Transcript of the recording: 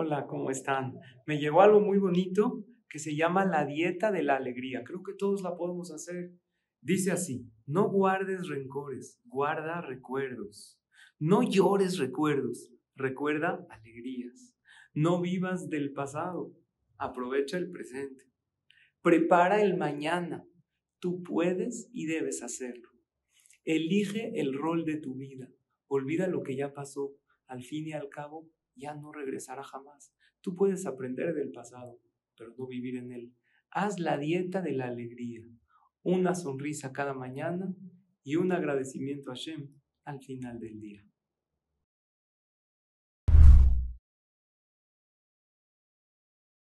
Hola, ¿cómo están? Me llegó algo muy bonito que se llama la dieta de la alegría. Creo que todos la podemos hacer. Dice así, no guardes rencores, guarda recuerdos. No llores recuerdos, recuerda alegrías. No vivas del pasado, aprovecha el presente. Prepara el mañana, tú puedes y debes hacerlo. Elige el rol de tu vida, olvida lo que ya pasó, al fin y al cabo ya no regresará jamás. Tú puedes aprender del pasado, pero no vivir en él. Haz la dieta de la alegría, una sonrisa cada mañana y un agradecimiento a Shem al final del día.